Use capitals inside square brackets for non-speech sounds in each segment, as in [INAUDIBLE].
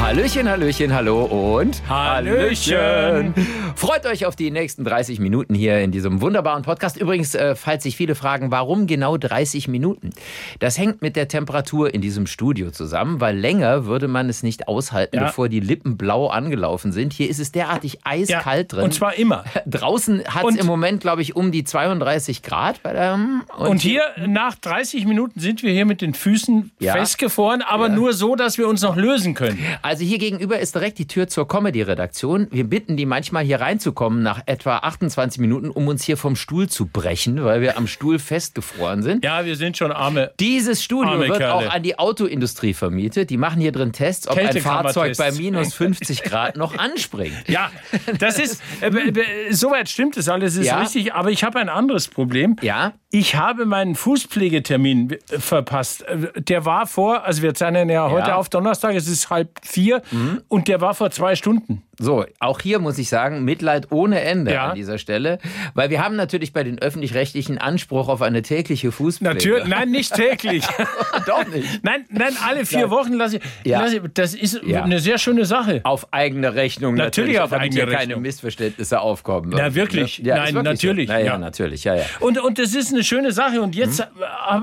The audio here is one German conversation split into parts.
Hallöchen, Hallöchen, hallo und Hallöchen. Freut euch auf die nächsten 30 Minuten hier in diesem wunderbaren Podcast. Übrigens, äh, falls sich viele fragen, warum genau 30 Minuten? Das hängt mit der Temperatur in diesem Studio zusammen, weil länger würde man es nicht aushalten, Ja. bevor die Lippen blau angelaufen sind. Hier ist es derartig eiskalt drin. Und zwar immer. [LAUGHS] Draußen hat es Und- im Moment, glaube ich, um die 32 Grad. Bei der, Und hier nach 30 Minuten sind wir hier mit den Füßen Ja. festgefroren, aber nur so, dass wir uns noch lösen können. Also hier gegenüber ist direkt die Tür zur Comedy-Redaktion. Wir bitten die manchmal hier reinzukommen nach etwa 28 Minuten, um uns hier vom Stuhl zu brechen, weil wir am Stuhl festgefroren sind. Ja, wir sind schon arme. Dieses Studio Arme wird Kerle. auch an die Autoindustrie vermietet. Die machen hier drin Tests, ob ein Fahrzeug bei minus 50 Grad noch anspringt. Ja, das ist, äh, b- soweit stimmt es alles, ist Ja. richtig, aber ich habe ein anderes Problem. Ja? Ich habe meinen Fußpflegetermin äh, verpasst. Äh, Der war vor, also wir zeichnen ja heute Ja. Mhm. auf Donnerstag, es ist halb vier und der war vor zwei Stunden. So, auch hier muss ich sagen, Mitleid ohne Ende Ja. an dieser Stelle. Weil wir haben natürlich bei den Öffentlich-Rechtlichen Anspruch auf eine tägliche Fußpflege. Natürlich, nein, nicht täglich. [LAUGHS] Doch nicht. Nein, nein, alle vier Wochen lasse ich, Ja. lasse ich. Das ist Ja. eine sehr schöne Sache. Auf eigene Rechnung Natürlich auf damit eigene hier keine Rechnung. Missverständnisse aufkommen. Na, wirklich? Ja, Nein, wirklich natürlich, So. Na, ja, natürlich, ja, ja. Und, und das ist eine schöne Sache. Und jetzt äh,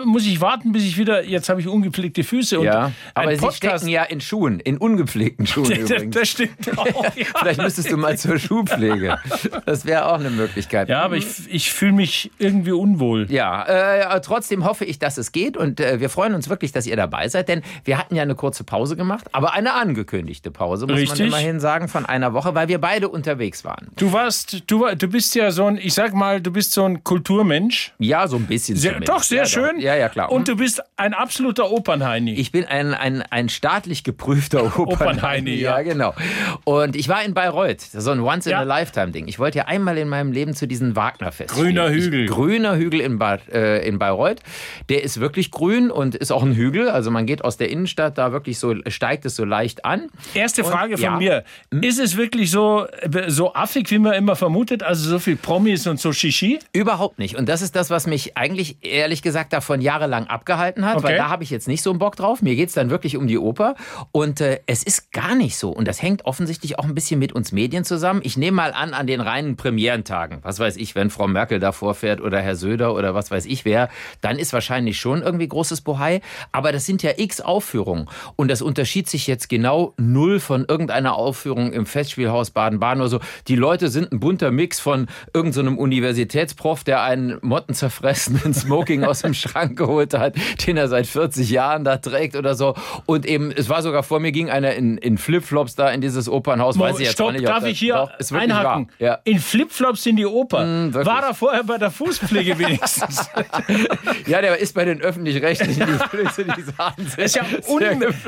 muss ich warten, bis ich wieder. Jetzt habe ich ungepflegte Füße. Und ja, aber ein sie Podcast. stecken ja in Schuhen, in ungepflegten Schuhen [LAUGHS] übrigens. das stimmt auch. [LAUGHS] Ja. Vielleicht müsstest du mal zur Schuhpflege. Das wäre auch eine Möglichkeit. ja, aber ich, ich fühle mich irgendwie unwohl. Ja, äh, trotzdem hoffe ich, dass es geht und äh, wir freuen uns wirklich, dass ihr dabei seid, denn wir hatten ja eine kurze Pause gemacht, aber eine angekündigte Pause, muss man Richtig. immerhin sagen, von einer Woche, weil wir beide unterwegs waren. Du warst, du, war- du bist ja so ein, ich sag mal, du bist so ein Kulturmensch. Ja, so ein bisschen Sehr, doch, sehr ja, schön. Ja, ja, klar. Und du bist ein absoluter Opernheini. Ich bin ein, ein, ein staatlich geprüfter [LAUGHS] Opernheini. Opernheini, ja. ja. genau. Und ich war in Bayreuth. So ein. Once-in-a-Lifetime-Ding. Ich wollte ja einmal in meinem Leben zu diesem Wagner-Fest. Grüner. Hügel. Ich, grüner Hügel in, Bad, äh, in Bayreuth. Der ist wirklich grün und ist auch ein Hügel. Also man geht aus der Innenstadt da wirklich so, steigt es so leicht an. Erste Frage von ja. mir. Ist es wirklich so, äh, so affig, wie man immer vermutet? Also so viel Promis und so Shishi? Überhaupt nicht. Und das ist das, was mich eigentlich ehrlich gesagt davon jahrelang abgehalten hat, weil Okay. da habe ich jetzt nicht so einen Bock drauf. Mir geht's dann wirklich um die Oper. Und äh, es ist gar nicht so. Und das hängt offensichtlich auch ein bisschen mit uns Medien zusammen. Ich nehme mal an, an den reinen Premierentagen, was weiß ich, wenn Frau Merkel da vorfährt oder Herr Söder oder was weiß ich wer, dann ist wahrscheinlich schon irgendwie großes Bohai. Aber das sind ja x Aufführungen. Und das unterschied sich jetzt genau null von irgendeiner Aufführung im Festspielhaus Baden-Baden oder so. Die Leute sind ein bunter Mix von irgendeinem Universitätsprof, der einen mottenzerfressenen [LAUGHS] Smoking aus dem Schrank geholt hat, den er seit 40 Jahren da trägt oder so. Und eben, es war sogar vor mir, ging einer in, in Flipflops da in dieses Opernhaus. Weiß ich jetzt Stopp, nicht, darf das- ich hier Doch, einhaken? Ja. Mm, In Flipflops in die Oper. wirklich. War er vorher bei der Fußpflege [LAUGHS] wenigstens? ja, der ist bei den Öffentlich-Rechtlichen, die [LAUGHS] sehr, ist ja, un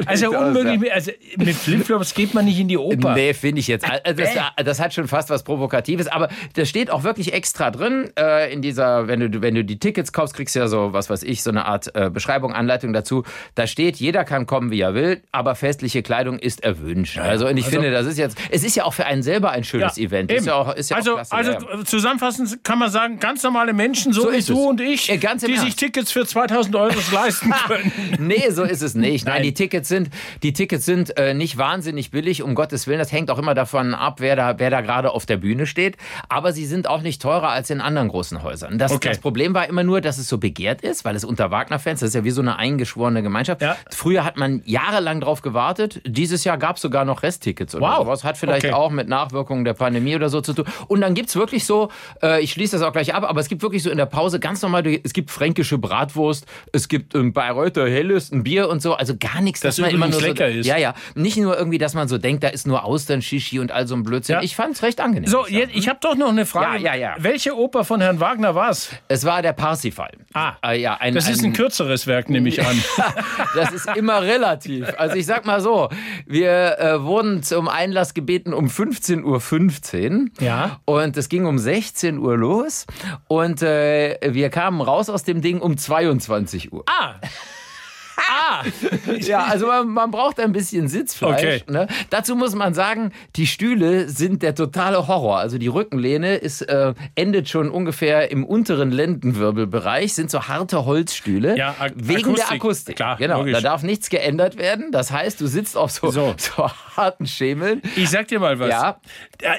also aus, ja. unmöglich. Also mit Flipflops geht man nicht in die Oper. Nee, finde ich jetzt. Also das, das hat schon fast was Provokatives, aber das steht auch wirklich extra drin äh, in dieser, wenn du, wenn du die Tickets kaufst, kriegst du ja so, was weiß ich, so eine Art äh, Beschreibung, Anleitung dazu. Da steht, jeder kann kommen, wie er will, aber festliche Kleidung ist erwünscht. Also, und ich finde, das ist jetzt, es ist ja auch für einen selber ein schönes Event. Ist ja auch, ist ja also, klasse, also ja, ja. zusammenfassend kann man sagen, ganz normale Menschen, so, So wie du es. und ich, Ja, die sich. Tickets für 2000 Euro [LAUGHS] leisten können. Nee, so ist es nicht. Nein, Nein. die Tickets sind, die Tickets sind äh, nicht wahnsinnig billig, um Gottes Willen. Das hängt auch immer davon ab, wer da, wer da gerade auf der Bühne steht. Aber sie sind auch nicht teurer als in anderen großen Häusern. Das, Okay. das Problem war immer nur, dass es so begehrt ist, weil es unter Wagner-Fans, das ist ja wie so eine eingeschworene Gemeinschaft. Ja. Früher hat man jahrelang drauf gewartet. Dieses Jahr gab es sogar noch Resttickets oder Wow. sowas. Hat vielleicht Okay. auch mit Nachwirkungen der Pandemie oder so zu tun. Und dann gibt's wirklich so, äh, ich schließe das auch gleich ab, aber es gibt wirklich so in der Pause ganz normal, es gibt fränkische Bratwurst, es gibt ein Bayreuther Helles, ein Bier und so, also gar nichts, Das dass man immer nur übrigens so, lecker ist. Ja, ja. Nicht nur irgendwie, dass man so denkt, da ist nur Austern, Shishi und all so ein Blödsinn. Ja. Ich fand's recht angenehm. So, jetzt, ich habe doch noch eine Frage. Ja, ja, ja. Welche Oper von Herrn Wagner war es? Es war der Parsifal. Ah, Äh, ja, ein, Das ist ein kürzeres Werk, nehme ich an. [LAUGHS] Das ist immer relativ. Also ich sag mal so, wir äh, wurden zum Einlass gebeten um 15.15 Uhr. Ja. Und es ging um 16 Uhr los. Und äh, wir kamen raus aus dem Ding um 22 Uhr. Ah! Ja. [LAUGHS] Ja, also man, man braucht ein bisschen Sitzfleisch. Okay. Ne? Dazu muss man sagen, die Stühle sind der totale Horror. Also die Rückenlehne ist, äh, endet schon ungefähr im unteren Lendenwirbelbereich, sind so harte Holzstühle. Ja, Ak- wegen der Akustik. Akustik. Klar, genau, logisch. da darf nichts geändert werden. Das heißt, du sitzt auf so, so. [LAUGHS] So. harten Schemeln. Ich sag dir mal was. Ja,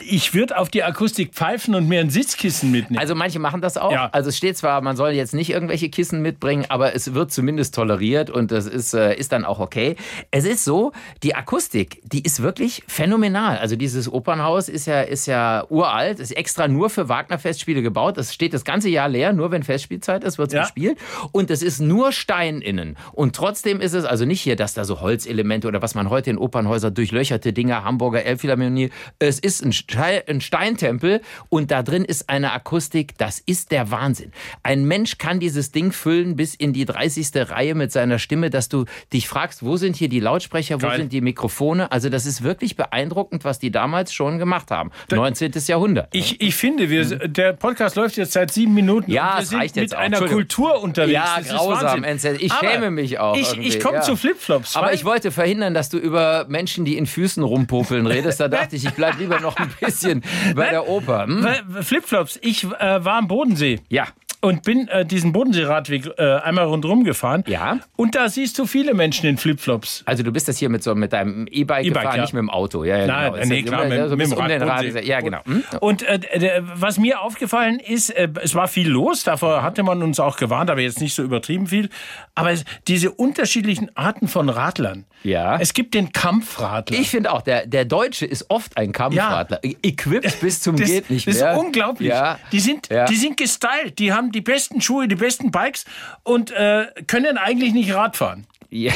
Ich würde auf die Akustik pfeifen und mir ein Sitzkissen mitnehmen. Also manche machen das auch. Ja. Also es steht zwar, man soll jetzt nicht irgendwelche Kissen mitbringen, aber es wird zumindest toleriert und das ist, äh, ist dann auch okay. Es ist so, die Akustik, die ist wirklich phänomenal. Also dieses Opernhaus ist ja, ist ja uralt, ist extra nur für Wagner-Festspiele gebaut. Das steht das ganze Jahr leer, nur wenn Festspielzeit ist, wird es Ja. gespielt. Und es ist nur Stein innen. Und trotzdem ist es also nicht hier, dass da so Holzelemente oder was man heute in Opernhäusern durchlöcherte Dinger, Hamburger Elbphilharmonie. Es ist ein, Stein, ein Steintempel und da drin ist eine Akustik, das ist der Wahnsinn. Ein Mensch kann dieses Ding füllen bis in die 30. Reihe mit seiner Stimme, dass du dich fragst, wo sind hier die Lautsprecher, wo Geil. sind die Mikrofone? Also das ist wirklich beeindruckend, was die damals schon gemacht haben. 19. Jahrhundert. ich, ich finde, wir, der Podcast läuft jetzt seit sieben Minuten. Ja, wir es sind reicht mit jetzt auch. einer. Kultur unterwegs. Ja, Das ist grausam. Ich Aber schäme mich auch Ich, ich komme ja. zu Flipflops. Aber ich wollte verhindern, dass du über Menschen, die in Füßen rumpopeln, redest. Da dachte ich, ich bleib lieber noch ein bisschen bei [LAUGHS] Nein. der Oper. Hm? Flipflops, ich äh, war am Bodensee. Ja. Und bin äh, diesen Bodenseeradweg äh, einmal rundherum gefahren. Ja. Und da siehst du viele Menschen in Flipflops. Also du bist das hier mit so mit deinem E-Bike E-Bike, gefahren, ja. nicht mit dem Auto. Ja, ja, Nein, genau. nee, klar, mit, so mit dem um Rad. Ja, genau. Hm? Und äh, was mir aufgefallen ist, äh, es war viel los, davor hatte man uns auch gewarnt, aber jetzt nicht so übertrieben viel. Aber es, diese unterschiedlichen Arten von Radlern. Ja. Es gibt den Kampfradler. Ich finde auch, der, der Deutsche ist oft ein Kampfradler. Equipped bis zum das, geht nicht das mehr. ist unglaublich. Ja. Die, sind, Ja. die sind gestylt, die haben die besten Schuhe, die besten Bikes und äh, können eigentlich nicht Rad fahren. Ja,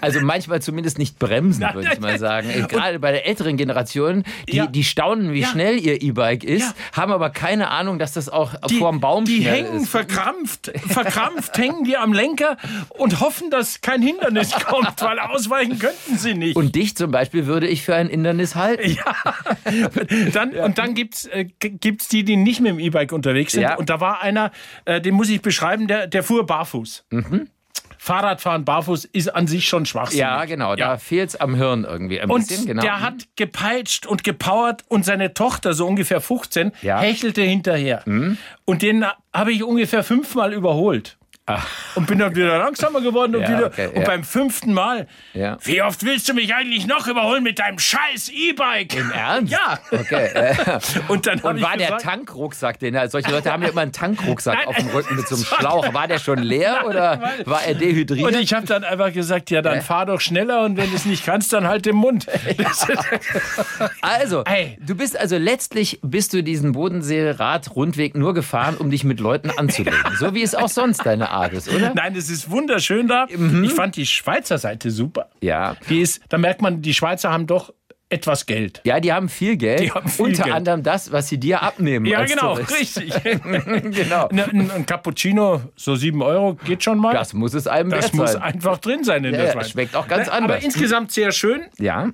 also manchmal zumindest nicht bremsen, würde ich mal sagen. Gerade bei der älteren Generation, die, Ja. die staunen, wie Ja. schnell ihr E-Bike ist, Ja. haben aber keine Ahnung, dass das auch Die, vorm Baum die schnell hängen ist. verkrampft, verkrampft hängen die am Lenker und hoffen, dass kein Hindernis [LAUGHS] kommt, weil ausweichen könnten sie nicht. Und dich zum Beispiel würde ich für ein Hindernis halten. dann, Und dann gibt's äh, g- gibt's die, die nicht mit dem E-Bike unterwegs sind. Ja. Und da war einer, äh, den muss ich beschreiben, der, der fuhr barfuß. Fahrradfahren barfuß ist an sich schon schwachsinnig. Ja, genau, da fehlt's am Hirn irgendwie ein Und bisschen. Genau. der hat gepeitscht und gepowert und seine Tochter, so ungefähr 15, Ja. Mhm. hechelte hinterher. Und den habe ich ungefähr fünfmal überholt. Und bin dann wieder langsamer geworden und. Ja, wieder. okay, und ja. beim fünften Mal, Ja. wie oft willst du mich eigentlich noch überholen mit deinem scheiß E-Bike? Im Ernst? Ja. Okay. äh, [LAUGHS] Und dann Und war der Tankrucksack, den er, solche Leute haben ja immer einen Tankrucksack Nein, auf dem Rücken mit so einem [LAUGHS] Schlauch. War der schon leer oder war er dehydriert? und ich habe dann einfach gesagt, ja, dann fahr doch schneller und wenn du es nicht kannst, dann halt den Mund. [LAUGHS] Also, Ey. du bist also letztlich bist du diesen Bodensee-Rad-Rundweg nur gefahren, um dich mit Leuten anzulegen. So wie es auch sonst deine Art ist, oder? [LAUGHS] Nein, es ist wunderschön da. Mhm. Ich fand die Schweizer Seite super. Ja. Die ist, da merkt man, die Schweizer haben doch etwas Geld. Ja, die haben viel Geld. Die haben viel unter Geld. anderem das, was sie dir abnehmen. Ja, genau, Tourist. richtig. [LAUGHS] genau. Ein, ein, Cappuccino, so sieben Euro, geht schon mal. Das muss es einem Das muss sein. einfach drin sein in Ja, der Schweiz. schmeckt auch ganz Aber anders. insgesamt sehr schön. Ja.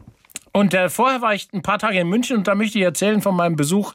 Und äh, vorher war ich ein paar Tage in München und da möchte ich erzählen von meinem Besuch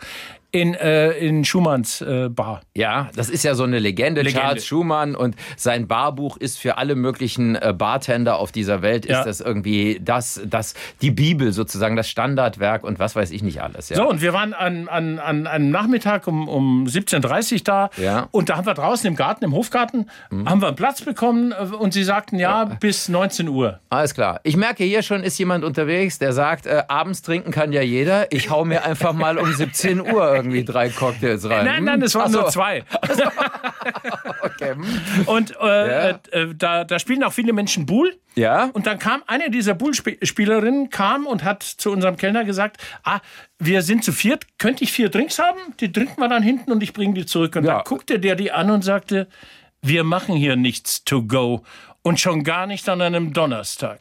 in, äh, in Schumanns äh, Bar. Ja, das ist ja so eine Legende. Legende. Charles Schumann und sein Barbuch ist für alle möglichen äh, Bartender auf dieser Welt Ja. ist das irgendwie das, das, die Bibel sozusagen, das Standardwerk und was weiß ich nicht alles. Ja. So, und wir waren an, an, an einem Nachmittag um, um 17.30 Uhr da. Ja. Mhm. Und da haben wir draußen im Garten, im Hofgarten, haben wir einen Platz bekommen äh, und sie sagten, ja, bis 19 Uhr. Alles klar. Ich merke, hier schon ist jemand unterwegs, der sagt, äh, abends trinken kann ja jeder. Ich hau mir einfach mal um 17 Uhr irgendwie drei Cocktails rein. Nein, nein, es waren so, nur zwei. [LAUGHS] Okay. Und äh, äh, äh, da, da spielen auch viele Menschen Bull. Ja? Und dann kam eine dieser Bullspielerinnen kam und hat zu unserem Kellner gesagt, ah, wir sind zu viert, könnte ich vier Drinks haben? Die trinken wir dann hinten und ich bringe die zurück. Und Ja. dann guckte der die an und sagte, wir machen hier nichts to go und schon gar nicht an einem Donnerstag.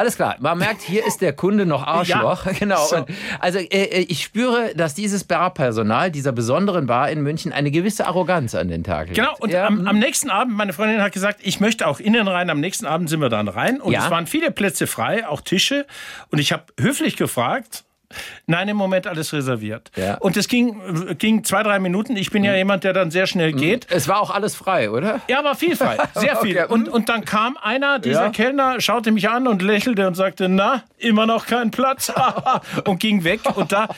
Alles klar. Man merkt, hier ist der Kunde noch [LAUGHS] Arschloch. Ja. [LAUGHS] Genau. So. Also äh, äh, ich spüre, dass dieses Barpersonal dieser besonderen Bar in München eine gewisse Arroganz an den Tag legt. Genau, und ja, am, am nächsten Abend, meine Freundin hat gesagt, ich möchte auch innen rein. Am nächsten Abend sind wir dann rein und Ja. es waren viele Plätze frei, auch Tische. Und ich habe höflich gefragt, Nein, im Moment alles reserviert. Ja. Und es ging, ging zwei, drei Minuten. Ich bin ja jemand, der dann sehr schnell geht. Es war auch alles frei, oder? Ja, war viel frei, [LAUGHS] sehr viel. Okay. Und, und dann kam einer, dieser Ja. Kellner, schaute mich an und lächelte und sagte, na, immer noch kein Platz. [LAUGHS] und ging weg. Und da,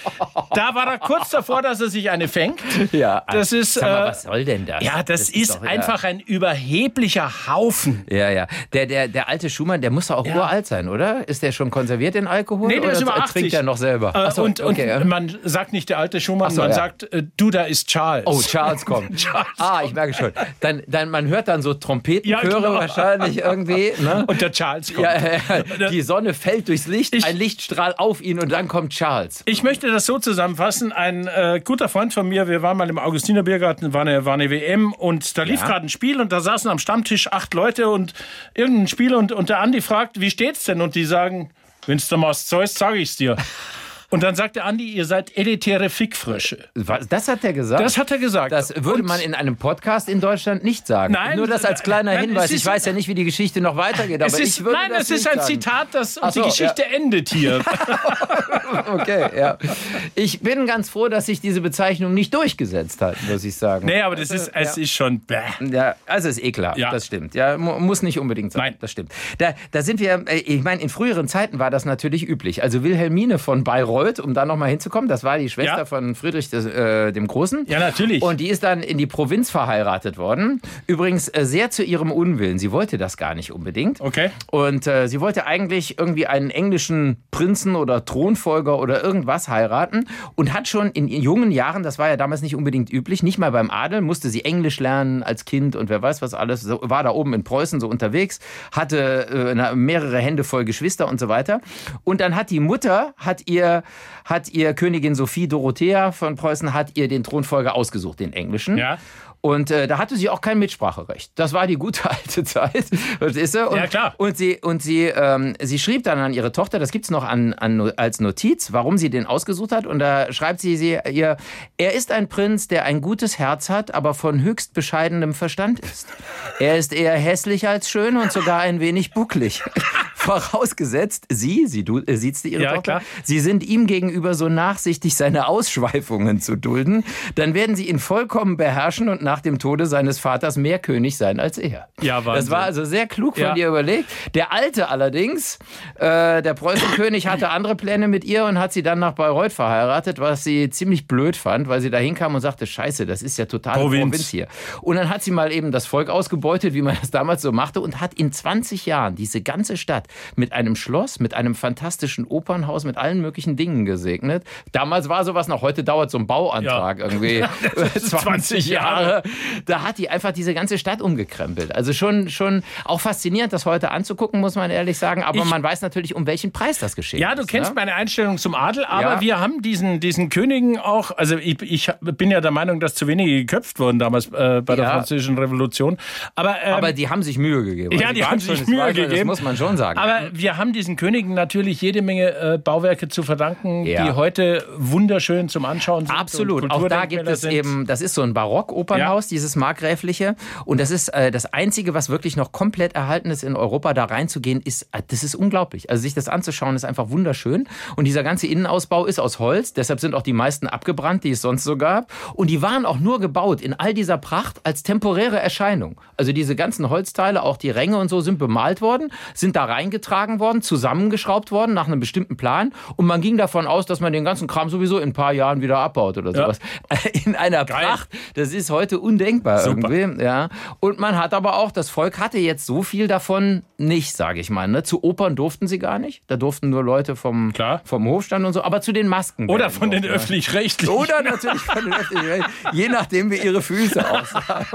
da war er kurz davor, dass er sich eine fängt. Ja. Das ist, Sag mal, äh, was soll denn das? Ja, das, ist, doch, ja. einfach ein überheblicher Haufen. Ja, ja. Der, der, der alte Schumann, der muss doch auch Ja. uralt sein, oder? Ist der schon konserviert in Alkohol? Nee, der oder ist über 80. trinkt er noch selber? Äh, Ach so, und, okay, und man sagt nicht der alte Schumann, so, man ja. sagt, äh, du, da ist Charles. Oh, Charles kommt. [LAUGHS] Charles ah, ich merke schon. Dann, dann, man hört dann so Trompetenchöre Ja, genau. wahrscheinlich irgendwie. Ne? Und der Charles kommt. Ja, die Sonne fällt durchs Licht, Ich- ein Lichtstrahl auf ihn und dann kommt Charles. Ich möchte das so zusammenfassen. Ein äh, guter Freund von mir, wir waren mal im Augustiner Biergarten, war eine, war eine WM und da lief gerade ein Spiel und da saßen am Stammtisch acht Leute und irgendein Spiel und, und der Andi fragt, wie steht's denn? Und die sagen, wenn's der Mast Zeus, sag ich's dir. Und dann sagt der Andi, ihr seid elitäre Fickfrösche. Was, das hat er gesagt? Das hat er gesagt. Das würde Und- man in einem Podcast in Deutschland nicht sagen. Nein, Nur das als kleiner nein, Hinweis. Ich weiß ja nicht, wie die Geschichte noch weitergeht, aber ist, ich würde nein, das es ist ein sagen. Zitat, das und die so, Geschichte endet hier. [LAUGHS] Okay, ja. Ich bin ganz froh, dass sich diese Bezeichnung nicht durchgesetzt hat, muss ich sagen. nee, aber das ist, es ist schon bäh. Ja, also ist ekelhaft, Ja. das stimmt. Ja, mu muss nicht unbedingt sein. Nein. Das stimmt. Da, da sind wir, äh, ich meine, in früheren Zeiten war das natürlich üblich. Also Wilhelmine von Bayreuth, um da nochmal hinzukommen, das war die Schwester Ja. von Friedrich des, äh, dem Großen. Ja, natürlich. Und die ist dann in die Provinz verheiratet worden. Übrigens äh, sehr zu ihrem Unwillen. Sie wollte das gar nicht unbedingt. Okay. Und äh, sie wollte eigentlich irgendwie einen englischen Prinzen oder Thronfolger oder irgendwas heiraten und hat schon in jungen Jahren, das war ja damals nicht unbedingt üblich, nicht mal beim Adel, musste sie Englisch lernen als Kind und wer weiß was alles, so, war da oben in Preußen so unterwegs, hatte äh, mehrere Hände voll Geschwister und so weiter. Und dann hat die Mutter, hat ihr, hat ihr Königin Sophie Dorothea von Preußen, hat ihr den Thronfolger ausgesucht, den englischen. Ja. Und äh, da hatte sie auch kein Mitspracherecht. Das war die gute [LAUGHS] alte Zeit. Verstehst du? Und, Ja, klar. Und sie, und sie, ähm, sie schrieb dann an ihre Tochter, das gibt's noch an, an, als Notiz, warum sie den ausgesucht hat. Und da schreibt sie, sie ihr, er ist ein Prinz, der ein gutes Herz hat, aber von höchst bescheidenem Verstand ist. Er ist eher hässlich als schön und sogar ein wenig bucklig. Vorausgesetzt, sie, sie du, äh, siehst du ihre Ja, Tochter, klar. sie sind ihm gegenüber so nachsichtig, seine Ausschweifungen zu dulden, dann werden sie ihn vollkommen beherrschen und nach dem Tode seines Vaters mehr König sein als er. Ja, Wahnsinn. Das war also sehr klug von Ja. dir überlegt. Der Alte allerdings, äh, der Preußenkönig, [CLEARS THROAT] hatte andere Pläne mit ihr und hat sie dann nach Bayreuth verheiratet, was sie ziemlich blöd fand, weil sie da hinkam und sagte, scheiße, das ist ja total Provinz. Provinz. hier. Und dann hat sie mal eben das Volk ausgebeutet, wie man das damals so machte und hat in 20 Jahren diese ganze Stadt mit einem Schloss, mit einem fantastischen Opernhaus, mit allen möglichen Dingen gesegnet. Damals war sowas noch, heute dauert so ein Bauantrag Ja. irgendwie [LAUGHS] 20 20 [LAUGHS] Jahre. Da hat die einfach diese ganze Stadt umgekrempelt. Also schon, schon auch faszinierend, das heute anzugucken, muss man ehrlich sagen. Aber Ich- man weiß natürlich, um welchen Preis das geschehen Ja, du ist. kennst ne? meine Einstellung zum Adel, aber Ja. wir haben diesen, diesen Königen auch, also ich, ich bin ja der Meinung, dass zu wenige geköpft wurden damals äh, bei der. Französischen Revolution. Aber, ähm, Aber die haben sich Mühe gegeben. ja, Also die waren haben sich Mühe gegeben. Das muss man schon sagen. Aber wir haben diesen Königen natürlich jede Menge äh, Bauwerke zu verdanken, Ja. die heute wunderschön zum Anschauen sind. Absolut. und Auch da gibt es sind. eben, das ist so ein Barock-Opernhaus, dieses markgräfliche. Und das ist äh, das Einzige, was wirklich noch komplett erhalten ist in Europa. Da reinzugehen, ist, äh, das ist unglaublich. Also sich das anzuschauen, ist einfach wunderschön. Und dieser ganze Innenausbau ist aus Holz. Deshalb sind auch die meisten abgebrannt, die es sonst so gab. Und die waren auch nur gebaut in all dieser Pracht als temporäre Erscheinung. Also diese ganzen Holzteile, auch die Ränge und so, sind bemalt worden, sind da reingetragen worden, zusammengeschraubt worden nach einem bestimmten Plan. Und man ging davon aus, dass man den ganzen Kram sowieso in ein paar Jahren wieder abbaut oder sowas. [LAUGHS] In einer Geil. Pracht. Das ist heute undenkbar Super. irgendwie. Ja. Und man hat aber auch, das Volk hatte jetzt so viel davon nicht, sage ich mal. Ne? Zu Opern durften sie gar nicht. Da durften nur Leute vom, Klar. vom Hofstand und so. Aber zu den Masken. Oder von den öffentlich-rechtlichen. Oder natürlich von den öffentlichen. Je nachdem, wie ihre Füße [LAUGHS] aussahen.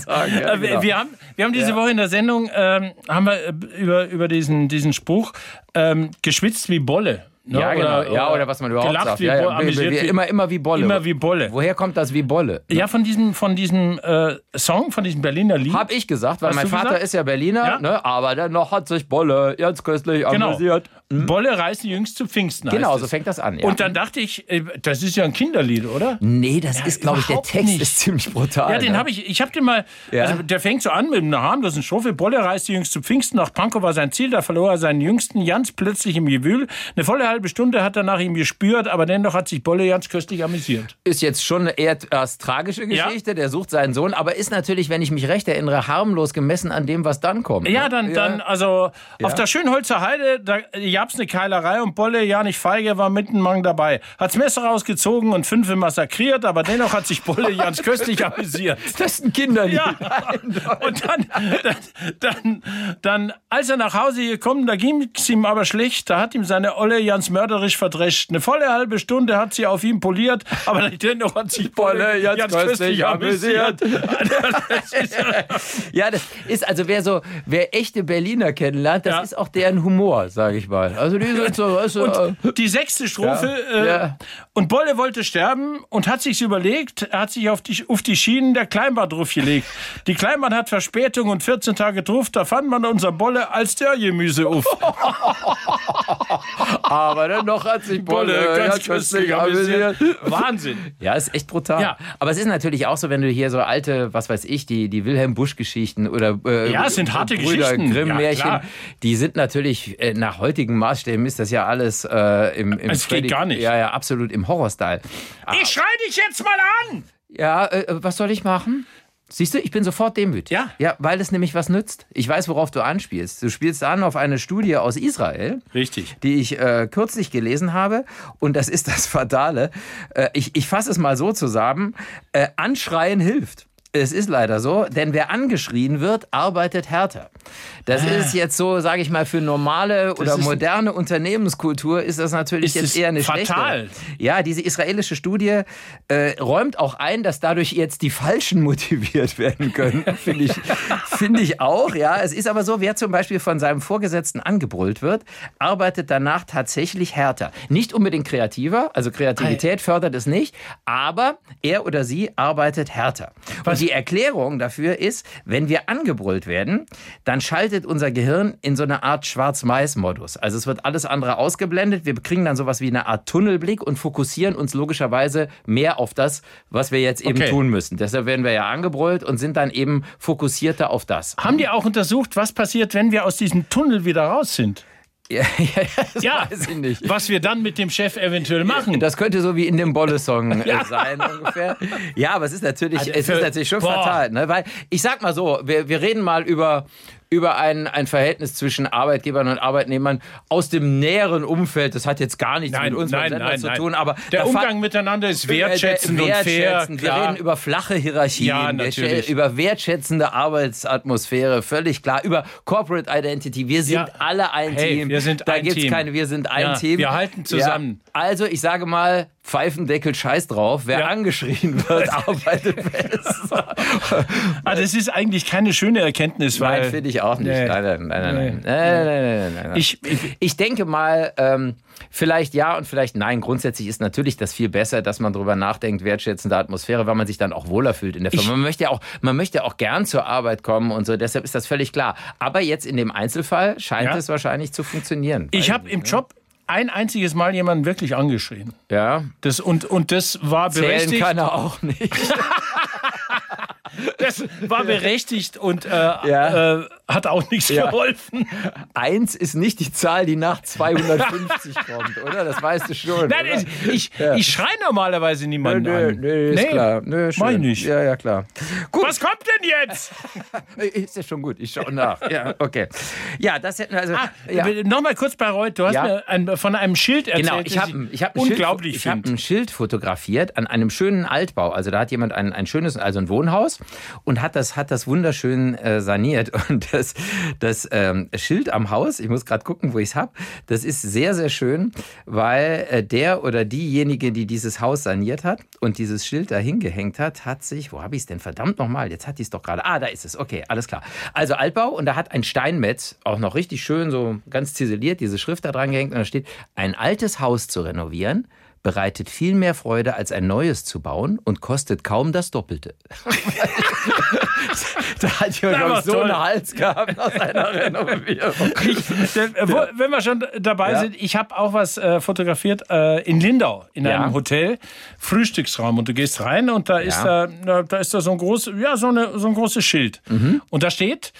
sagen. Ja, Äh, wir- genau. Wir haben, wir haben diese Woche in der Sendung ähm, haben wir äh, über, über diesen, diesen Spruch ähm, geschwitzt wie Bolle. ne? ja, genau. ja, oder was man überhaupt gelacht sagt. Wie ja, Bolle, ja. Wie, wie, immer, immer wie Bolle. Immer wie Bolle. Woher kommt das wie Bolle? Ja, von diesem, von diesem äh, Song, von diesem Berliner Lied. Hab ich gesagt, weil Hast mein Vater gesagt? ist ja Berliner, Ja. ne? aber dennoch hat sich Bolle ganz köstlich Genau. amüsiert. Bolle reißen jüngst zu Pfingsten. Genau, so fängt das an. Ja. Und dann dachte ich, äh, das ist ja ein Kinderlied, oder? nee, das ist, glaube ich, der Text nicht. ist ziemlich brutal. Ja, den ne? habe ich, ich habe den mal, Ja. also der fängt so an mit einer harmlosen Strophe. Bolle reiste jüngst zu Pfingsten, nach Pankow war sein Ziel, da verlor er seinen Jüngsten Jans plötzlich im Gewühl. Eine volle halbe Stunde hat er nach ihm gespürt, aber dennoch hat sich Bolle Jans köstlich amüsiert. ist jetzt schon eine eher erst tragische Ja. Geschichte. Der sucht seinen Sohn, aber ist natürlich, wenn ich mich recht erinnere, harmlos gemessen an dem, was dann kommt. Ja, ne? dann, dann also Ja. auf der Schönholzer Heide, da gab's eine Keilerei und Bolle, ja nicht feige, war mitten Mang dabei. Hat's Messer rausgezogen und fünf massakriert, aber dennoch hat sich Bolle Jans köstlich amüsiert. [LAUGHS] Das ist ein Kinderlied. Ja, und dann, dann, dann, dann, als er nach Hause gekommen, da ging's ihm aber schlecht, da hat ihm seine Olle Jans mörderisch verdrescht. Eine volle halbe Stunde hat sie auf ihm poliert, aber [LAUGHS] dennoch hat sich Bolle Jans köstlich amüsiert. Ja, [LAUGHS] das ist also wer so wer echte Berliner kennenlernt, das Ja. ist auch deren Humor, sage ich mal. Also die sind so, weißt du, äh, Und die sechste Strophe. Ja, Äh, ja. Und Bolle wollte sterben und hat sich überlegt, er hat sich auf die, auf die Schienen der Kleinbahn draufgelegt. Die Kleinbahn hat Verspätung und 14 Tage drauf, da fand man unser Bolle als der Gemüse auf. [LAUGHS] aber dennoch hat sich Bolle ganz köstlich amüsiert. Wahnsinn. Ja, ist echt brutal. Ja. Aber es ist natürlich auch so, wenn du hier so alte, was weiß ich, die, die Wilhelm Busch-Geschichten oder äh, Ja, es sind harte Brüder Geschichten. Grimm-Märchen, Ja, die sind natürlich äh, nach heutigen Maßstäben ist das ja alles äh, im, im Es geht Freddy- gar nicht. Ja, ja, absolut im Horror-Style. Ich schrei dich jetzt mal an! Ja, äh, was soll ich machen? Siehst du, ich bin sofort demütig. Ja. Ja, weil es nämlich was nützt. Ich weiß, worauf du anspielst. Du spielst an auf eine Studie aus Israel. Richtig. die ich äh, kürzlich gelesen habe. Und das ist das Fatale. Äh, ich ich fasse es mal so zusammen. Äh, Anschreien hilft. Es ist leider so, denn wer angeschrien wird, arbeitet härter. Das ist jetzt so, sage ich mal, für normale oder moderne Unternehmenskultur ist das natürlich jetzt eher eine fatal. schlechte. Ja, diese israelische Studie äh, räumt auch ein, dass dadurch jetzt die Falschen [LAUGHS] motiviert werden können. Finde ich, finde ich auch. Ja, es ist aber so, wer zum Beispiel von seinem Vorgesetzten angebrüllt wird, arbeitet danach tatsächlich härter. Nicht unbedingt kreativer, also Kreativität fördert es nicht, aber er oder sie arbeitet härter. Und die Erklärung dafür ist, wenn wir angebrüllt werden, dann schaltet unser Gehirn in so eine Art Schwarz-Mais-Modus. Also es wird alles andere ausgeblendet. Wir kriegen dann sowas wie eine Art Tunnelblick und fokussieren uns logischerweise mehr auf das, was wir jetzt eben Okay. tun müssen. Deshalb werden wir ja angebrüllt und sind dann eben fokussierter auf das. Haben die auch untersucht, was passiert, wenn wir aus diesem Tunnel wieder raus sind? [LAUGHS] Ja, ja, nicht. was wir dann mit dem Chef eventuell machen. Das könnte so wie in dem Bolle-Song äh, [LAUGHS] Ja. sein ungefähr. Ja, aber es ist natürlich, Also es ist natürlich schon boah. fatal, ne? Weil ich sag mal so, wir, wir reden mal über über ein, ein Verhältnis zwischen Arbeitgebern und Arbeitnehmern aus dem näheren Umfeld. Das hat jetzt gar nichts Nein, mit uns nein, nein, zu tun, aber Der Umgang miteinander ist äh, wertschätzend und fair. Wir klar. reden über flache Hierarchien, Ja, natürlich. über wertschätzende Arbeitsatmosphäre, völlig klar. Über Corporate Identity. Wir sind Ja. alle ein Hey, Team. wir sind da ein gibt's Team. keine, wir sind ein Ja, Team. wir halten zusammen. Also ich sage mal, Pfeifendeckel scheiß drauf. Wer Ja. angeschrien wird, [LAUGHS] arbeitet besser. Ah, das ist eigentlich keine schöne Erkenntnis, weil Nein, finde ich auch nicht. Nee. Nein, nein, nein, nein, Nee. nein, nein, nein, nein, nein. Ich- ich- ich denke mal, ähm, vielleicht ja und vielleicht nein. Grundsätzlich ist natürlich das viel besser, dass man drüber nachdenkt, wertschätzende Atmosphäre, weil man sich dann auch wohler fühlt in der Firma. Man möchte ja auch, man möchte auch gern zur Arbeit kommen und so. Deshalb ist das völlig klar. Aber jetzt in dem Einzelfall scheint Ja. es wahrscheinlich zu funktionieren. ich habe im Job ein einziges Mal jemanden wirklich angeschrien. ja, Das, und, und das war zählen berechtigt. kann er auch nicht. [LAUGHS] Das war berechtigt und äh, Ja. äh, hat auch nichts Ja. geholfen. Eins ist nicht die Zahl, die nach 250 [LAUGHS] kommt, oder? Das weißt du schon. Nein, oder? ich, ich, ich schreie normalerweise niemanden Nö, an. nö, ist klar. Nö, ich schön. nicht. Ja, ja, klar. Gut, Was kommt denn jetzt? [LAUGHS] ist ja schon gut. Ich schaue nach. Ja, okay. Ja, das hätten wir also. ja. Ah, Nochmal kurz bei Reut, du hast Ja. mir ein, von einem Schild erzählt, Genau, ich habe ich hab ein, Schild, ich hab ein Schild fotografiert an einem schönen Altbau. Also da hat jemand ein, ein schönes, also ein Wohnhaus und hat das, hat das wunderschön äh, saniert. [LAUGHS] Und das, das ähm, Schild am Haus, ich muss gerade gucken, wo ich es habe, das ist sehr, sehr schön, weil äh, der oder diejenige, die dieses Haus saniert hat und dieses Schild da hingehängt hat, hat sich, wo habe ich es denn? Verdammt nochmal, jetzt hat die es doch gerade. Ah, da ist es. Okay, alles klar. Also Altbau und da hat ein Steinmetz auch noch richtig schön so ganz ziseliert diese Schrift da dran gehängt und da steht, ein altes Haus zu renovieren bereitet viel mehr Freude als ein neues zu bauen und kostet kaum das Doppelte. [LAUGHS] da hat [LAUGHS] war so toll. einen Hals gehabt nach seiner [LAUGHS] Renovierung. Denn, äh, wo, wenn wir schon dabei Ja. sind, ich habe auch was äh, fotografiert äh, in Lindau, in Ja. einem Hotel, Frühstücksraum. Und du gehst rein und da ist, da, na, da, ist da so ein, groß, ja, so, eine, so ein großes Schild. Mhm. Und da steht,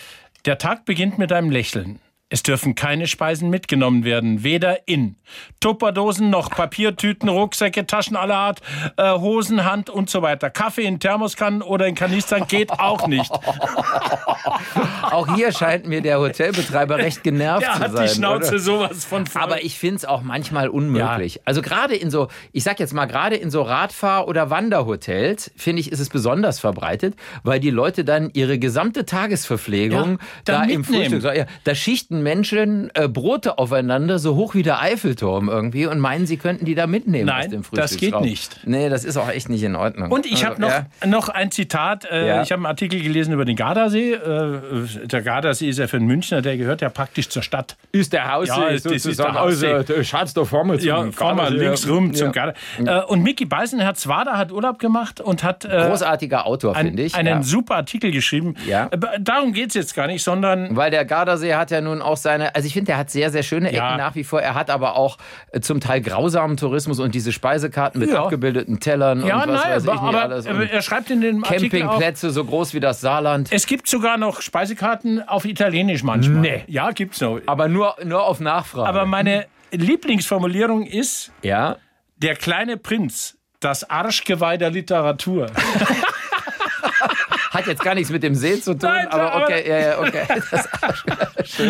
der Tag beginnt mit einem Lächeln. Es dürfen keine Speisen mitgenommen werden, weder in Tupperdosen noch Papiertüten, Rucksäcke, Taschen aller Art, äh, Hosen, Hand und so weiter. Kaffee in Thermoskannen oder in Kanistern geht auch nicht. [LAUGHS] Auch hier scheint mir der Hotelbetreiber recht genervt Der zu hat sein. die Schnauze oder? sowas von voll. Aber ich finde es auch manchmal unmöglich. Also gerade in so, ich sag jetzt mal, gerade in so Radfahr- oder Wanderhotels, finde ich, ist es besonders verbreitet, weil die Leute dann ihre gesamte Tagesverpflegung Ja, da dann im. Frühstück, ja, da schichten Menschen äh, Brote aufeinander, so hoch wie der Eiffelturm irgendwie und meinen, sie könnten die da mitnehmen Nein, aus dem das geht Frühstücksraum. nicht. Nee, das ist auch echt nicht in Ordnung. Und ich habe noch, Also, ja. noch ein Zitat. Äh, Ja. Ich habe einen Artikel gelesen über den Gardasee. Äh, der Gardasee ist ja für einen Münchner, der gehört ja praktisch zur Stadt. ist der Haussee Ja, das ist sozusagen. der Haussee. Also, der Schatz da vorne zum Ja, fahr mal Gardasee. links rum zum. Gardasee. Äh, und Mickey Beisenherz-Wader hat Urlaub gemacht und hat äh, Großartiger Autor, ein, finde ich. einen super Artikel geschrieben. Ja. Darum geht es jetzt gar nicht, sondern Weil der Gardasee hat ja nun auch seine, also ich finde, der hat sehr, sehr schöne Ecken Ja. nach wie vor. Er hat aber auch äh, zum Teil grausamen Tourismus und diese Speisekarten mit Ja. abgebildeten Tellern ja, und was nein, weiß ich nicht aber alles. Und er schreibt in dem Artikel auch, Campingplätze so groß wie das Saarland. es gibt sogar noch Speisekarten auf Italienisch manchmal. Nee. Ja, gibt's noch. Aber nur, nur auf Nachfrage. Aber meine Lieblingsformulierung ist, ja. Der kleine Prinz, das Arschgeweih der Literatur. [LAUGHS] Hat jetzt gar nichts mit dem See zu tun, Nein, aber aber- okay, ja, ja, okay. [LAUGHS] Das,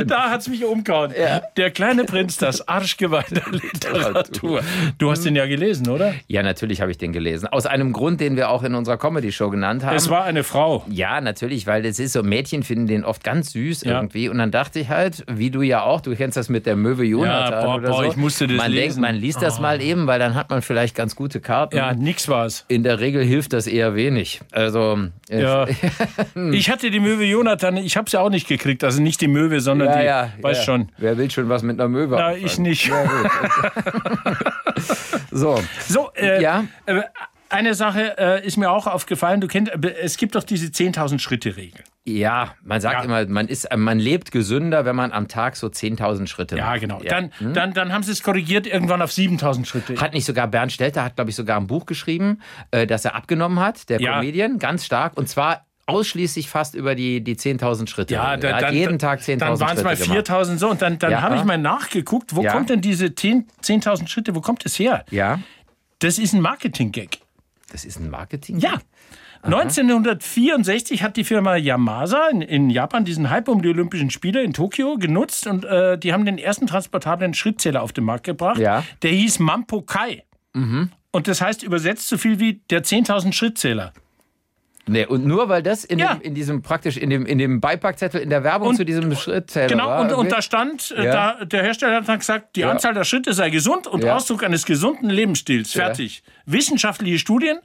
Da hat's mich umgehauen. Der kleine Prinz, das Arschgeweih der Literatur. [LAUGHS] Du hast den ja gelesen, oder? ja, natürlich habe ich den gelesen. Aus einem Grund, den wir auch in unserer Comedy-Show genannt haben. Es war eine Frau. Ja, natürlich, weil es ist so, Mädchen finden den oft ganz süß Ja. irgendwie. Und dann dachte ich halt, wie du ja auch, du kennst das mit der Möwe Jonathan Ja, boah, oder boah, so. ich musste das man lesen. denkt, man liest das mal eben, weil dann hat man vielleicht ganz gute Karten. Ja, nix war's. In der Regel hilft das eher wenig. Also, äh, Ja. Ich hatte die Möwe Jonathan, ich habe sie auch nicht gekriegt. Also nicht die Möwe, sondern ja, die, ja, weiß ja. schon. Wer will schon was mit einer Möwe? Na, anfangen? ich nicht. [LAUGHS] So, So, äh, Ja. äh, eine Sache äh, ist mir auch aufgefallen. Du kennst, äh, es gibt doch diese 10.000 Schritte-Regel. ja, man sagt Ja. immer, man ist, man lebt gesünder, wenn man am Tag so 10.000 Schritte Ja, macht. genau. Dann, dann, dann haben sie es korrigiert irgendwann auf 7.000 Schritte. Hat nicht sogar Bernd Stelter, hat glaube ich sogar ein Buch geschrieben, äh, dass er abgenommen hat, der Ja. Comedian, ganz stark. Und zwar ausschließlich fast über die, die 10.000 Schritte. Ja, da- dann, jeden Tag 10.000 Dann waren es Schritte mal gemacht. 4000 so und dann, dann Ja. habe ich mal nachgeguckt, wo Ja. kommt denn diese 10 10.000 Schritte, wo kommt es her? Ja, Das ist ein Marketing-Gag. Das ist ein Marketing. Ja. 1964 hat die Firma Yamasa in, in Japan diesen Hype um die Olympischen Spiele in Tokio genutzt und äh, die haben den ersten transportablen Schrittzähler auf den Markt gebracht. Ja. Der hieß Mampo Kai. Und das heißt übersetzt so viel wie der 10.000 Schrittzähler. Nee, und nur weil das in, Ja. dem, in diesem praktisch in dem, in dem Beipackzettel in der Werbung Und- zu diesem Schrittzähler Genau, war. und, und da stand, äh, Ja. da, der Hersteller hat dann gesagt, die Ja. Anzahl der Schritte sei gesund und. Ausdruck eines gesunden Lebensstils. Fertig. Wissenschaftliche Studien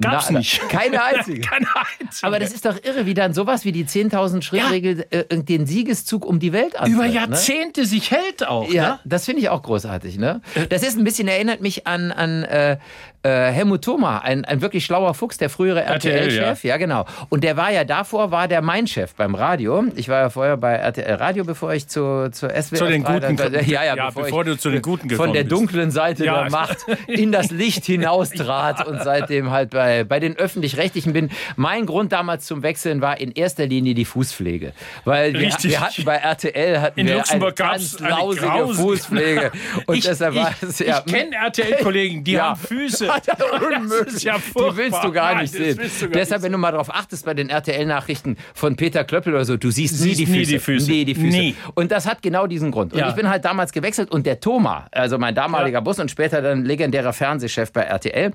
gab's Na, nicht. [LAUGHS] Keine einzige. [LAUGHS] Keine einzige. Aber das ist doch irre, wie dann sowas wie die 10.000 Schrittregel äh, den Siegeszug um die Welt anzeigt. über ne? Jahrzehnte sich hält auch. Ja, Ne? das finde ich auch großartig. Ne? Das ist ein bisschen, erinnert mich an, an äh, äh, Helmut Thoma, ein, ein wirklich schlauer Fuchs, der frühere RTL, RTL-Chef. Ja. genau. Und der war ja davor, war der mein Chef beim Radio. Ich war ja vorher bei RTL Radio, bevor ich zu, zur SWR Zu den Guten ja, ja, Ja, bevor, bevor ich du zu den Guten von gekommen der bist. dunklen Seite Ja. der Macht [LAUGHS] in das Licht hinaustrat und seitdem halt bei, bei den Öffentlich-Rechtlichen bin. Mein Grund damals zum Wechseln war in erster Linie die Fußpflege. Weil wir, Richtig. wir hatten bei RTL hatten In wir Luxemburg eine ganz eine lausige grausige- Fußpflege. [LAUGHS] Und ich deshalb war ich, es ja. ich kenne RTL-Kollegen, die Ja. haben Füße. [LAUGHS] [LAUGHS] Unmöglich. ja die willst du gar Nein, nicht sehen. gar Deshalb, nicht wenn du mal darauf achtest bei den RTL-Nachrichten von Peter Klöppel oder so, du siehst, nie, Siehst die nie Füße. die Füße. Nie die Füße. Nie. Und das hat genau diesen Grund. Und Ja. ich bin halt damals gewechselt und der Thomas, also mein damaliger Ja. Bus und später dann legendärer Fernsehchef bei RTL,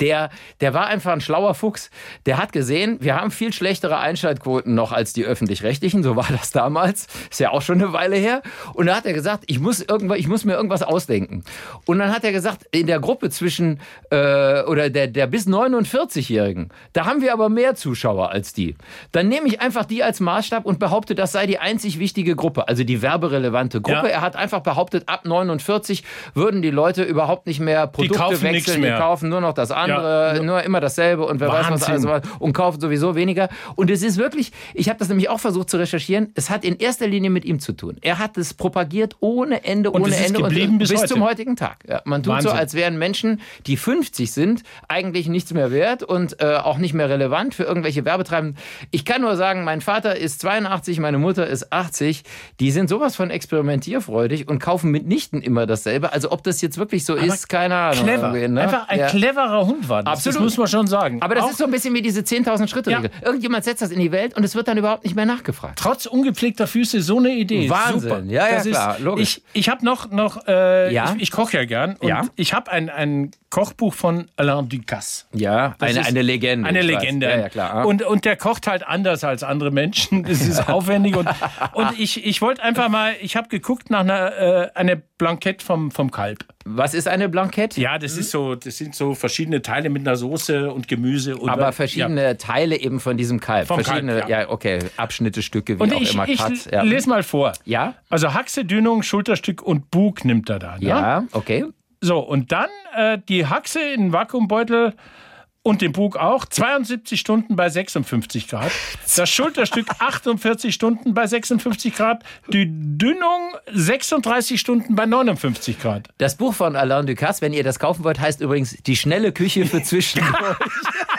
der, der war einfach ein schlauer Fuchs. Der hat gesehen, wir haben viel schlechtere Einschaltquoten noch als die öffentlich-rechtlichen, so war das damals. Ist ja auch schon eine Weile her. Und da hat er gesagt, ich muss, irgendwas, ich muss mir irgendwas ausdenken. Und dann hat er gesagt, in der Gruppe zwischen, äh, oder der, der bis 49-Jährigen, da haben wir aber mehr Zuschauer als die. Dann nehme ich einfach die als Maßstab und behaupte, das sei die einzig wichtige Gruppe, also die werberelevante Gruppe. Ja. Er hat einfach behauptet, ab 49 würden die Leute überhaupt nicht mehr Produkte wechseln, die kaufen nur noch das andere, Ja. nur immer, immer dasselbe und wer weiß was Wahnsinn. alles und kauft sowieso weniger. Und es ist wirklich, ich habe das nämlich auch versucht zu recherchieren, es hat in erster Linie mit ihm zu tun. Er hat es propagiert ohne Ende, Und ohne Ende und, bis heute. zum heutigen Tag. Ja, man tut so, Wahnsinn. als wären Menschen, die 50 sind, eigentlich nichts mehr wert und äh, auch nicht mehr relevant für irgendwelche Werbetreibenden. Ich kann nur sagen, mein Vater ist 82, meine Mutter ist 80. Die sind sowas von experimentierfreudig und kaufen mitnichten immer dasselbe. Also ob das jetzt wirklich so ist, keine Ahnung. Clever. ne? Einfach ein Ja. cleverer Hund war das. Absolut. Das muss man schon sagen. Aber das Auch ist so ein bisschen wie diese 10.000 Schritte Regel. Irgendjemand setzt das in die Welt und es wird dann überhaupt nicht mehr nachgefragt. trotz ungepflegter Füße so eine Idee. Wahnsinn. Super. Ja, ja, Das klar, Ist, logisch. Ich, ich habe noch, noch äh, Ja? ich, ich koche ja gern. Und Ja. ich habe ein, ein Kochbuch von Alain Ducasse. Ja, Das eine, eine Legende. Eine. Legende. Ja, ja, klar. Und, und der kocht halt anders als andere Menschen. [LAUGHS] Das ist aufwendig. Und, und ich, ich wollte einfach mal, ich habe geguckt nach einer äh, eine Blankett vom, vom Kalb. Was ist eine Blankette? Ja, das ist so, das sind so verschiedene Teile mit einer Soße und Gemüse. Und Aber Ja. verschiedene Teile eben von diesem Kalb. Vom verschiedene, Kalb, ja. ja. okay, Abschnitte, Stücke, wie Und auch ich, immer. ich. Ja. lese mal vor. Ja? Also Haxe, Dünung, Schulterstück und Bug nimmt er da. Ne? Ja, okay. So, und dann äh, die Haxe in den Vakuumbeutel und den Bug auch. 72 Stunden bei 56 Grad. Das Schulterstück [LAUGHS] 48 Stunden bei 56 Grad. Die Dünung 36 Stunden bei 59 Grad. Das Buch von Alain Ducasse, wenn ihr das kaufen wollt, heißt übrigens Die schnelle Küche für [LAUGHS] zwischendurch. [LAUGHS]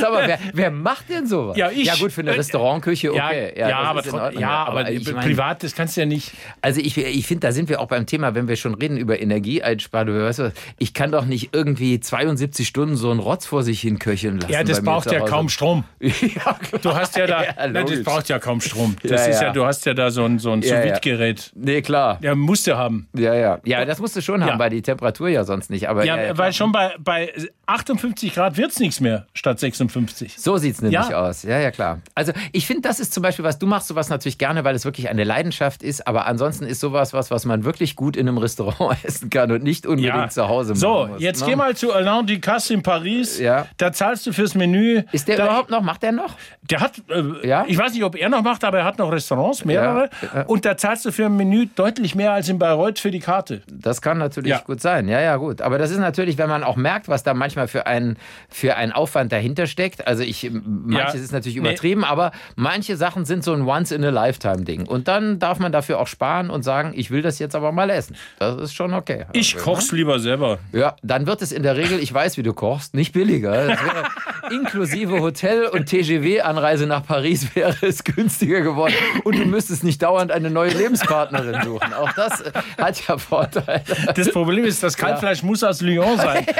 Sag mal, wer, wer macht denn sowas? Ja, ich. ja gut, für eine Äh, Restaurantküche, okay. ja, das aber, Ordnung. ja, aber, ich mein, privat, das kannst du ja nicht. Also ich, ich finde, da sind wir auch beim Thema, wenn wir schon reden über Energieeinsparung. Weißt du, ich kann doch nicht irgendwie 72 Stunden so einen Rotz vor sich hin köcheln lassen. Ja, das braucht ja kaum Strom. [LAUGHS] ja. Du hast ja da, Ja, Nein, das braucht ja kaum Strom. Das Ja, ist ja, ja. du hast ja da so ein, so ein Ja, ja. Sous-Vide-Gerät. Nee, klar. Ja, musst du haben. Ja, ja. Ja, das musst du schon haben, Ja. weil die Temperatur ja sonst nicht. Aber Ja, ja, ja, weil schon bei, bei 58 Grad wird es nichts mehr statt 56. So sieht's nämlich Ja. aus. Ja, ja, klar. Also ich finde, das ist zum Beispiel was, du machst sowas natürlich gerne, weil es wirklich eine Leidenschaft ist, aber ansonsten ist sowas was, was man wirklich gut in einem Restaurant [LAUGHS] essen kann und nicht unbedingt zu Hause machen So, muss. jetzt ne? geh mal zu Alain Ducasse in Paris. Ja. Da zahlst du fürs Menü. Ist der da, überhaupt noch? Macht der noch? Der hat, äh, Ja? ich weiß nicht, ob er noch macht, aber er hat noch Restaurants, mehrere. Ja. Und da zahlst du für ein Menü deutlich mehr als in Bayreuth für die Karte. Das kann natürlich Ja. gut sein. Ja, ja, gut. Aber das ist natürlich, wenn man auch merkt, was da manchmal für ein, für ein Aufwand dahinter steckt. Also ich, manches ist natürlich Nee. übertrieben, aber manche Sachen sind so ein Once-in-a-Lifetime-Ding. Und dann darf man dafür auch sparen und sagen, ich will das jetzt aber mal essen. Das ist schon okay. Ich koch's lieber selber. Ja, dann wird es in der Regel, ich weiß, wie du kochst, nicht billiger. [LAUGHS] Inklusive Hotel- und TGW-Anreise nach Paris wäre es günstiger geworden. Und du müsstest nicht dauernd eine neue Lebenspartnerin suchen. Auch das äh, hat ja Vorteile. Das Problem ist, das Kalbfleisch muss aus Lyon sein. [LAUGHS]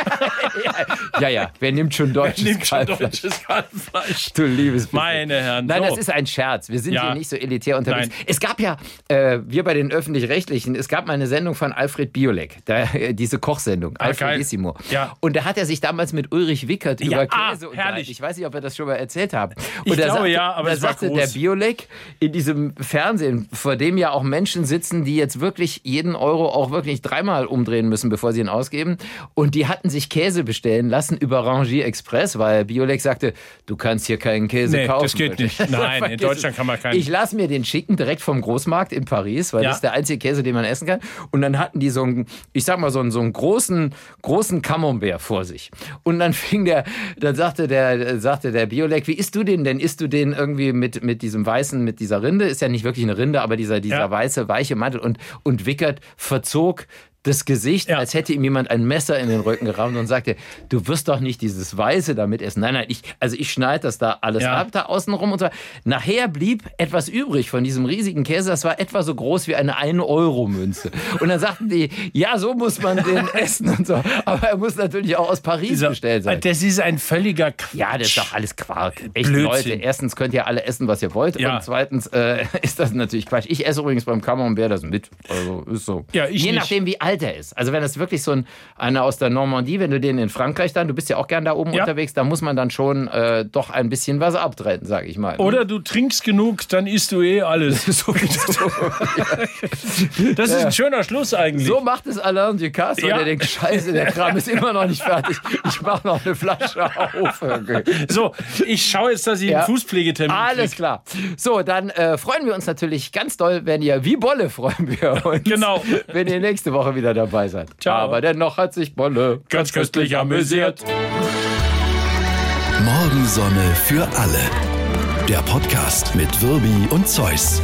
Ja, ja, wer nimmt schon deutsches Kalbfleisch? Deutsches Kalbfleisch. Du liebes bisschen. Meine Herren. Nein, so. das ist ein Scherz. Wir sind Ja. hier nicht so elitär unterwegs. Nein. Es gab ja, äh, wir bei den Öffentlich-Rechtlichen, es gab mal eine Sendung von Alfred Biolek, da, äh, diese Kochsendung, Ah. Alfredissimo. Ja. Und da hat er sich damals mit Ulrich Wickert Ja, über ah, Käse unterhalten. herrlich. Ich weiß nicht, ob wir das schon mal erzählt haben. Ich Und da glaube, sagte, ja, aber da es war sagte groß. der Biolek in diesem Fernsehen, vor dem ja auch Menschen sitzen, die jetzt wirklich jeden Euro auch wirklich dreimal umdrehen müssen, bevor sie ihn ausgeben. Und die hatten sich Käse bestellen lassen über Rangier Express, weil Biolek sagte, du kannst hier keinen Käse Nee, kaufen. das geht nicht. [LAUGHS] Nein, in Deutschland kann man keinen. Ich lasse mir den schicken direkt vom Großmarkt in Paris, weil Ja. das ist der einzige Käse, den man essen kann. Und dann hatten die so einen, ich sag mal, so einen, so einen großen, großen Camembert vor sich. Und dann fing der, dann sagte der, sagte der Biolek, wie isst du den denn? Isst du den irgendwie mit, mit diesem weißen, mit dieser Rinde? Ist ja nicht wirklich eine Rinde, aber dieser, dieser Ja. weiße, weiche Mantel. Und, und Wickert verzog das Gesicht, Ja. als hätte ihm jemand ein Messer in den Rücken gerammt und sagte, du wirst doch nicht dieses Weiße damit essen. Nein, nein, ich, also ich schneide das da alles Ja. ab, da außen rum und so. Nachher blieb etwas übrig von diesem riesigen Käse, das war etwa so groß wie eine 1-Euro-Münze. Und dann sagten die, ja, so muss man den [LAUGHS] essen und so. Aber er muss natürlich auch aus Paris Dieser- bestellt sein. Das ist ein völliger Quatsch. Ja, das ist doch alles Quark. Echt, Blödsinn. Leute, erstens könnt ihr alle essen, was ihr wollt. Ja. Und zweitens äh, [LAUGHS] ist das natürlich Quatsch. Ich esse übrigens beim Camembert das mit. Also ist so. Ja, ich Je nicht. nachdem, wie alt er ist. Also wenn das wirklich so ein einer aus der Normandie, wenn du den in Frankreich dann, du bist ja auch gern da oben Ja. unterwegs, da muss man dann schon äh, doch ein bisschen was abtreten, sage ich mal. Oder du trinkst genug, dann isst du eh alles. [LAUGHS] [LAUGHS] Das ist ein schöner Schluss eigentlich. So macht es Alain Ducasse, Ja. und er denkt, scheiße, der Kram ist immer noch nicht fertig. Ich mache noch eine Flasche auf. Okay. So, ich schaue jetzt, dass ich Ja. einen Fußpflegetermin Alles krieg. klar. So, dann äh, freuen wir uns natürlich ganz doll, wenn ihr, wie Bolle freuen wir uns, Genau. wenn ihr nächste Woche wieder dabei seid. Ciao. Aber dennoch hat sich Bolle Ganz köstlich amüsiert. Morgensonne für alle. Der Podcast mit Wirbi und Zeus.